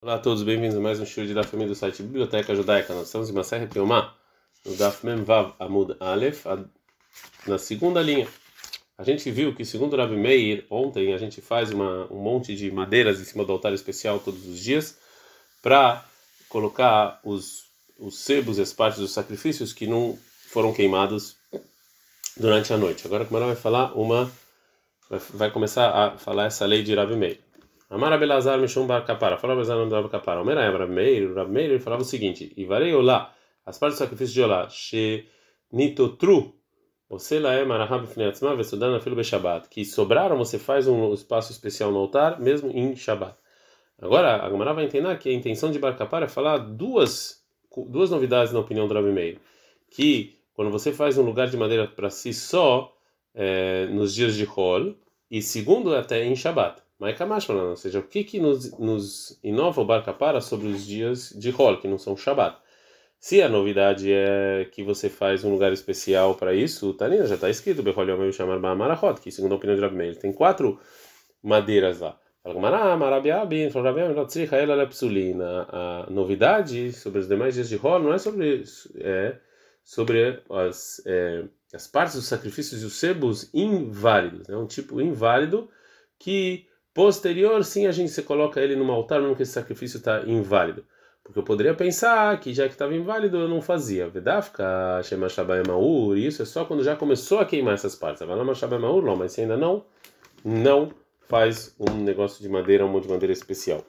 Olá a todos, bem-vindos a mais um show de da família do site Biblioteca Judaica. Nós estamos em uma série Piomá, no Daf Mem Vav Amud Aleph, na segunda linha. A gente viu que, segundo o Rabi Meir, ontem a gente faz uma, um monte de madeiras em cima do altar especial todos os dias para colocar os, os sebos, as partes dos sacrifícios que não foram queimados durante a noite. Agora, como ela vai falar uma, vai, vai começar a falar essa lei de Rabi Meir. Amar Abelazar Mishum Bar Kapara. Fala Abelazar não Bar Kapara. Omer Ayam Rav Meir. Rav Meir falava o seguinte: Ivarei Olá. As partes do sacrifício de Olá. She Nitotru. Você lá é Marahab Fneatzma Vesudana Filo Beshabat. Que sobraram, você faz um espaço especial no altar, mesmo em Shabat. Agora, a Gamara vai entender que a intenção de Bar Kapara é falar duas, duas novidades na opinião do Rav Meir. Que quando você faz um lugar de madeira para si só, é, nos dias de Hol, e segundo, até em Shabat. Mas ou seja, o que que nos, nos inova o Bar Kapara sobre os dias de Hol, que não são Shabat? Se a novidade é que você faz um lugar especial para isso, Tanina já está escrito, Bechol Yom chamar Ba'amarachot, que segundo a opinião de Rabi tem quatro madeiras lá. A novidade sobre os demais dias de Hol não é sobre, é, sobre as, é, as partes dos sacrifícios e os sebos inválidos. É um tipo inválido que Posterior, sim, a gente se coloca ele num altar, mesmo que esse sacrifício está inválido. Porque eu poderia pensar que já que estava inválido eu não fazia. Vedafka, Shema Maur, isso é só quando já começou a queimar essas partes. Maur, não, mas se ainda não, não faz um negócio de madeira, um monte de madeira especial.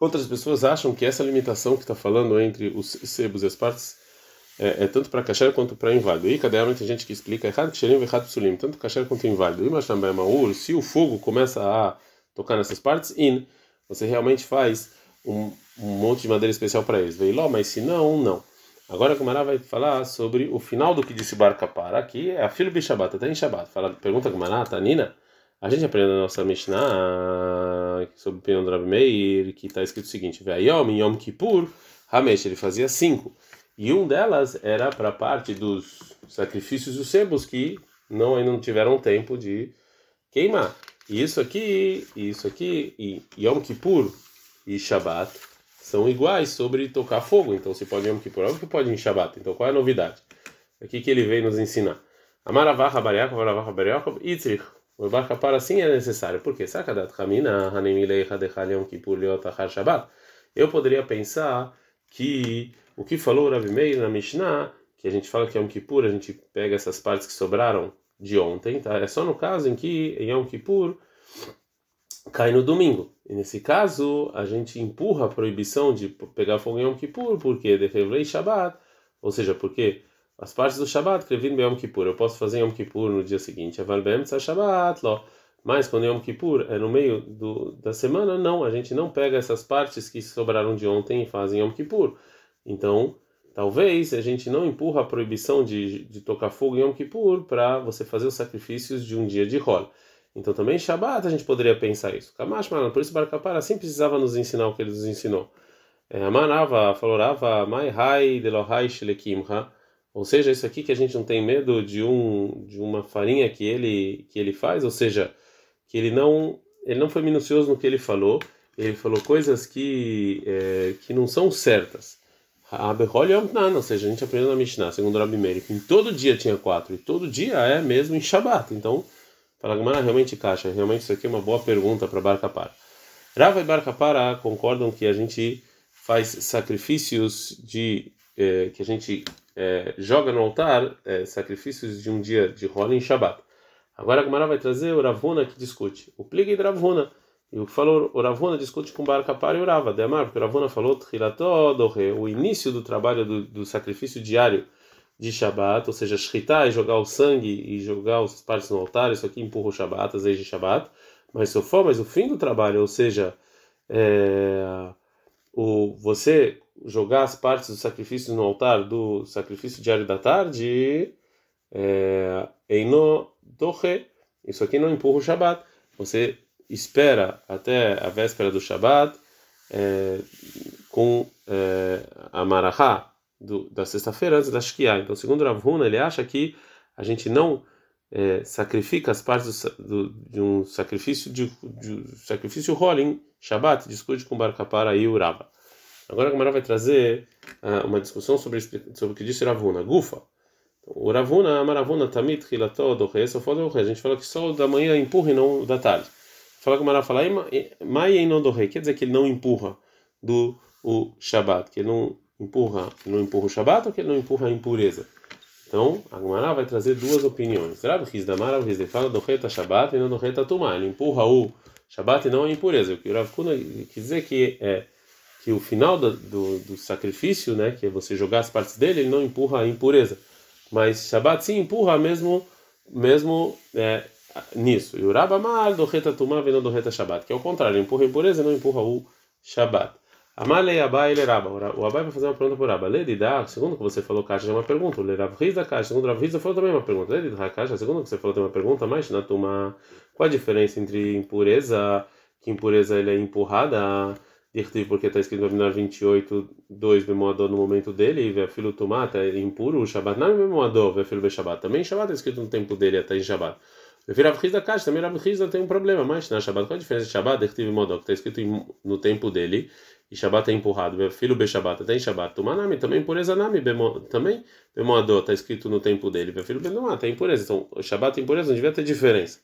Outras pessoas acham que essa limitação que está falando entre os sebos e as partes é, é tanto para kasher quanto para inválido. E cada tem gente que explica errado que xerim errado psulim, tanto kasher quanto inválido. E mas também maur, se o fogo começa a tocar nessas partes, in, você realmente faz um, um monte de madeira especial para eles. Veio mas se não, não. Agora a Gumara vai falar sobre o final do que disse Barca para aqui, é a filo Bishabat, até em Shabat. Fala, pergunta a Gumara, Tanina, a gente aprende na nossa Mishnah sobre o Rabi Meir, que está escrito o seguinte: Yom, Yom Kippur, Hamesh, ele fazia cinco. E um delas era para a parte dos sacrifícios dos sebos que não ainda não tiveram tempo de queimar. E isso aqui, isso aqui, e Yom Kippur e Shabat são iguais sobre tocar fogo. Então se pode Yom Kippur, óbvio que pode em Shabat. Então qual é a novidade? Aqui que ele veio nos ensinar. Amaravah Bariakov, Amaravah Bariakov, Itzrich. O barca para sim é necessário. Por quê? Sakadat Kamina, Hanemilei Hadechal Yom Kippur Leotachar Shabat. Eu poderia pensar que o que falou o Rabi Meir na Mishnah, que a gente fala que Yom Kippur, a gente pega essas partes que sobraram de ontem, tá? É só no caso em que Yom Kippur cai no domingo. E nesse caso, a gente empurra a proibição de pegar fogo em Yom Kippur, porque de Shabbat, ou seja, porque as partes do Shabbat crevim Yom Kippur, eu posso fazer Yom Kippur no dia seguinte, Aval Shabbat, lo. Mas quando Yom Kippur é no meio do, da semana, não, a gente não pega essas partes que sobraram de ontem e fazem Yom Kippur. Então, talvez a gente não empurra a proibição de, de tocar fogo em Yom Kippur para você fazer os sacrifícios de um dia de rol. Então, também Shabbat a gente poderia pensar isso. Kamash, por isso Barcapara assim precisava nos ensinar o que ele nos ensinou. É, Amanava, falorava, mai hai delohai. Ou seja, isso aqui que a gente não tem medo de um de uma farinha que ele que ele faz, ou seja, que ele não ele não foi minucioso no que ele falou, ele falou coisas que é, que não são certas. Abehol Yom ou seja, a gente aprendeu na Mishnah, segundo Rabi Meir, que em todo dia tinha quatro, e todo dia é mesmo em Shabat. Então, fala Gamara realmente caixa, realmente isso aqui é uma boa pergunta para Barca Para. Rava e Barca Para concordam que a gente faz sacrifícios de eh, que a gente eh, joga no altar eh, sacrifícios de um dia de rola em Shabat. Agora a Gamara vai trazer o Ravuna que discute. O pligue de Ravuna e o que falou, o Ravuna discute com Bar Kapar e o Rava, Demar, porque o Ravuna falou o início do trabalho do, do sacrifício diário de Shabat, ou seja, shritar e jogar o sangue e jogar as partes no altar, isso aqui empurra o Shabat, as leis de Shabat, mas se for, mas o fim do trabalho, ou seja, é, o, você jogar as partes dos sacrifícios no altar do sacrifício diário da tarde, é, Eino Dohe, isso aqui não empurra o Shabat, você espera até a véspera do Shabat é, com é, a Marahá da sexta-feira antes da Shkia. Então, segundo Rav Huna, ele acha que a gente não é, sacrifica as partes do, do, de um sacrifício de, de sacrifício Holim Shabat, discute com Bar Kapara e Urava. Agora a Gamara vai trazer uh, uma discussão sobre, sobre o que disse Ravuna. Gufa. O Ravuna, Maravuna, Tamit, Hilató, Dohe, Sofó, Dohe. A gente fala que só o da manhã empurra e não o da tarde. Fala que a Gamara fala, Mai não Dohe, quer dizer que ele não empurra do o Shabat, que ele não empurra, não empurra o Shabat ou que ele não empurra a impureza. Então, a Gemara vai trazer duas opiniões. Rav Hizda Marav Hizda fala do Reta Shabbat e não do Reta Tumá. Ele empurra o Shabbat e não a impureza. O que o Rav quer dizer que é que o final do, do, do, sacrifício, né, que é você jogar as partes dele, ele não empurra a impureza. Mas Shabbat sim empurra mesmo, mesmo é, nisso. E o Rabamar do Reta Tumá não do Reta Shabbat, que é o contrário, ele empurra a impureza e não empurra o Shabbat. Amalei Abai Leraba. O Abai vai fazer uma pergunta por Abba. Ledidá, segundo que você falou, Caixa, é uma pergunta. Lerav da Caixa, segundo Rav Rizda, falou também uma pergunta. Ledidá, Caixa, segundo que você falou, tem uma pergunta. Mas na tuma, qual a diferença entre impureza, que impureza ele é empurrada, porque está escrito no Abinar 28, 2 Bemoador no momento dele, e filho tomata é impuro, o Shabbat não é Bemoador, filho Be Shabbat. Também Shabbat é escrito no tempo dele, até em Shabbat. Vira da Caixa, também Rav Rizda tem um problema. Mas na Shabbat, qual a diferença de Shabbat, Dirtiv Bemoador, que está escrito no tempo dele? e Shabat é empurrado, filho be Shabat, tem Shabat, Tumanami, também impureza Nami, também Bemoador, está escrito no tempo dele, filho be Nomá, tem impureza, então o Shabat e impureza não devia ter diferença.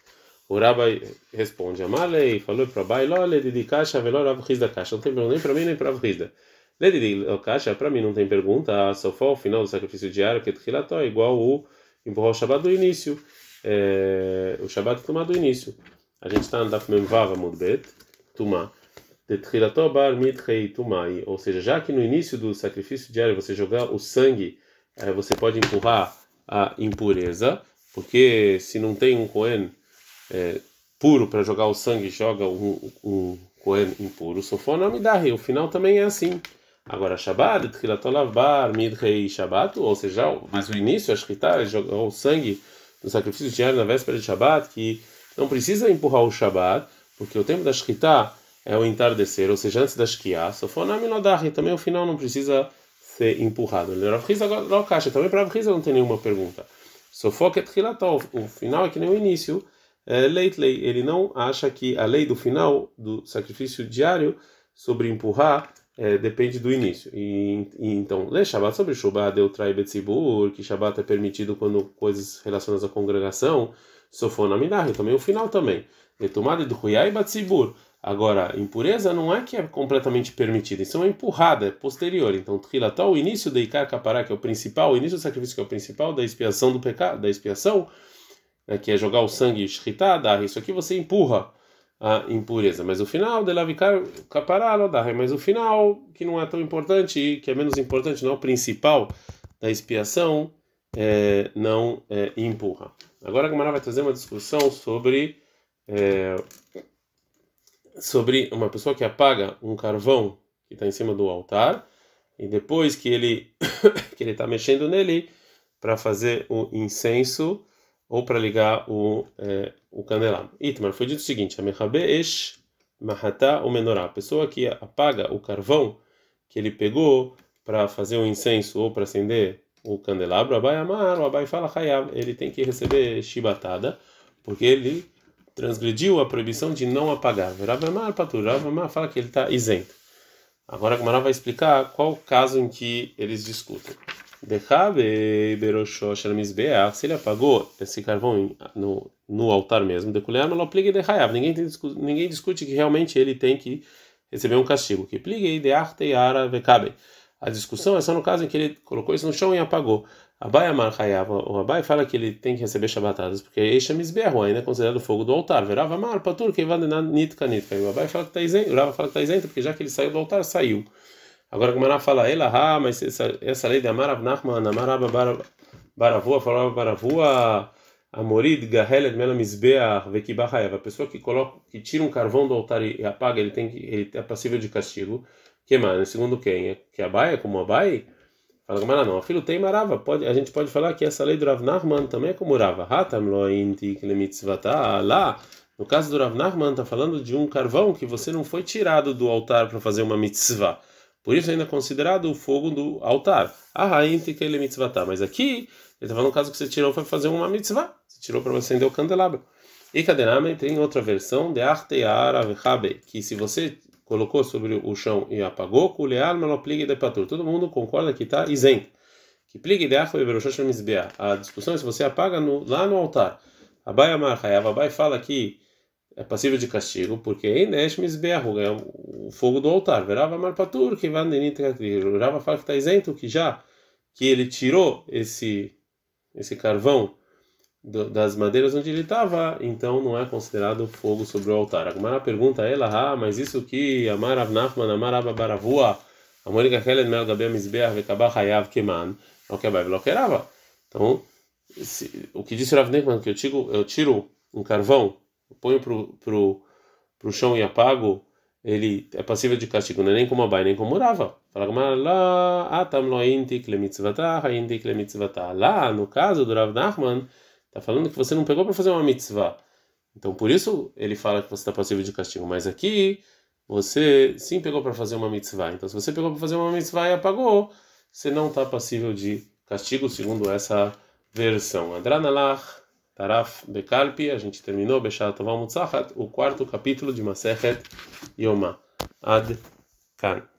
O Rabai responde, Amalei, falou para Bai, Lole, Didi Kasha, Veló, Rav Rizda Kasha, não tem pergunta nem para mim nem para Rav Rizda. Ledidi Kasha, para mim não tem pergunta, só for o final do sacrifício diário, que é igual o empurrar o Shabat do início, é, o Shabat tomado do início. A gente está no Daf Memvava Mudbet, Tumá. Ou seja, já que no início do sacrifício diário você jogar o sangue, eh, você pode empurrar a impureza, porque se não tem um Cohen é, puro para jogar o sangue, joga um, um Cohen impuro, sofona dá o final também é assim. Agora, Shabbat, Tchilatolavar, Midrei Shabbat, ou seja, mas o início, a Shkita, jogar o sangue do sacrifício diário na véspera de Shabbat, que não precisa empurrar o Shabbat, porque o tempo da Shkita é o entardecer, ou seja, antes da Shkia, Sofonami Nodahi, também o final não precisa ser empurrado. Caixa, também para Hiza não tem nenhuma pergunta. Sofoket Hilatov, o final é que nem o início. É, Leitley, ele não acha que a lei do final do sacrifício diário sobre empurrar é, depende do início. E, e então, lê Shabbat sobre Shabbat, deu trai betzibur, que Shabbat é permitido quando coisas relacionadas à congregação, Sofonamidahi, também o final também. Letomada do Huyai Batzibur. Agora, impureza não é que é completamente permitida, isso é uma empurrada, é posterior. Então, Tchilató, o início de Ikar Kapará, que é o principal, o início do sacrifício que é o principal da expiação do pecado, da expiação, né, que é jogar o sangue shritada, isso aqui você empurra a impureza. Mas o final de Lavikar Kapará, mas o final, que não é tão importante, que é menos importante, não é o principal da expiação, é, não é, empurra. Agora a Gamara vai trazer uma discussão sobre. É, sobre uma pessoa que apaga um carvão que está em cima do altar e depois que ele que ele está mexendo nele para fazer o incenso ou para ligar o é, o candelabro. Itmar foi dito o seguinte: Amechabeesh mahata o menorá. A pessoa que apaga o carvão que ele pegou para fazer o incenso ou para acender o candelabro, Abai Amar, o Abai fala Hayab, ele tem que receber chibatada, porque ele transgrediu a proibição de não apagar. Ravamar Patur, Ravamar fala que ele está isento. Agora a Gamara vai explicar qual o caso em que eles discutem. Se ele apagou esse carvão no, no altar mesmo, ninguém, ninguém discute que realmente ele tem que receber um castigo. Que A discussão é só no caso em que ele colocou isso no chão e apagou. Abai Amar Hayav, o Abai fala que ele tem que receber shabatadas, porque Eisha Mizbehu ainda é considerado fogo do altar. Verava Amar Patur, vai nitka nitka. O Abai fala que está isento, fala que está isento, porque já que ele saiu do altar, saiu. Agora o Gamara fala, ela, ah, mas essa, essa lei de Amar Avnachman, Amar Abba Baravua, falava Baravua, Amorid, Gahelet, Mela Mizbeah, Vekibah Hayav. A pessoa que, coloca, que tira um carvão do altar e apaga, ele, tem ele é passível de castigo. Que mais? Segundo quem? É que Abai é como Abai? Fala Gamara, não. A filho tem marava. Pode, a gente pode falar que essa lei do Rav Nachman também é como Rava. Hatam lointi Lá, no caso do Rav Nachman, está falando de um carvão que você não foi tirado do altar para fazer uma mitzvah. Por isso ainda é considerado o fogo do altar. Ahainti mitzvata. Mas aqui, ele está falando do caso que você tirou para fazer uma mitzvah. Você tirou para acender o candelabro. E Kadename tem outra versão de Arteara Vehabe, que se você colocou sobre o chão e apagou, kuleal malopligue de patur. Todo mundo concorda que está isento. Que pligue de A discussão é se você apaga no, lá no altar. Abai Amar Hayav, Abai fala que é passível de castigo, porque Einesh Mizbeahu é o fogo do altar. Verava Amar Patur, que vai Rava fala que está isento, que já que ele tirou esse, esse carvão do, das madeiras onde ele estava, então não é considerado fogo sobre o altar. A Gemara pergunta a ela, ah, mas isso que Amar Avnachman, Amar Ababaravua, Amor Kelen Mel Gabem Mizbeah Vekabah Hayav Keman, não que Abai Velokerava. Então, o que disse Rav Nechman, que eu tiro, eu tiro um carvão, ponho pro, pro, pro chão e apago, ele é passível de castigo, não é nem como Abai, nem como Rava. Fala lá, no caso do Rav Nachman, está falando que você não pegou para fazer uma mitzvah. Então, por isso ele fala que você está passível de castigo. Mas aqui, você sim pegou para fazer uma mitzvah. Então, se você pegou para fazer uma mitzvah e apagou, você não está passível de castigo, segundo essa versão. Adranalach, Taraf Bekalpi, a gente terminou, Beshat Toval Mutzachat, o quarto capítulo de Masechet Yoma. Ad Kan.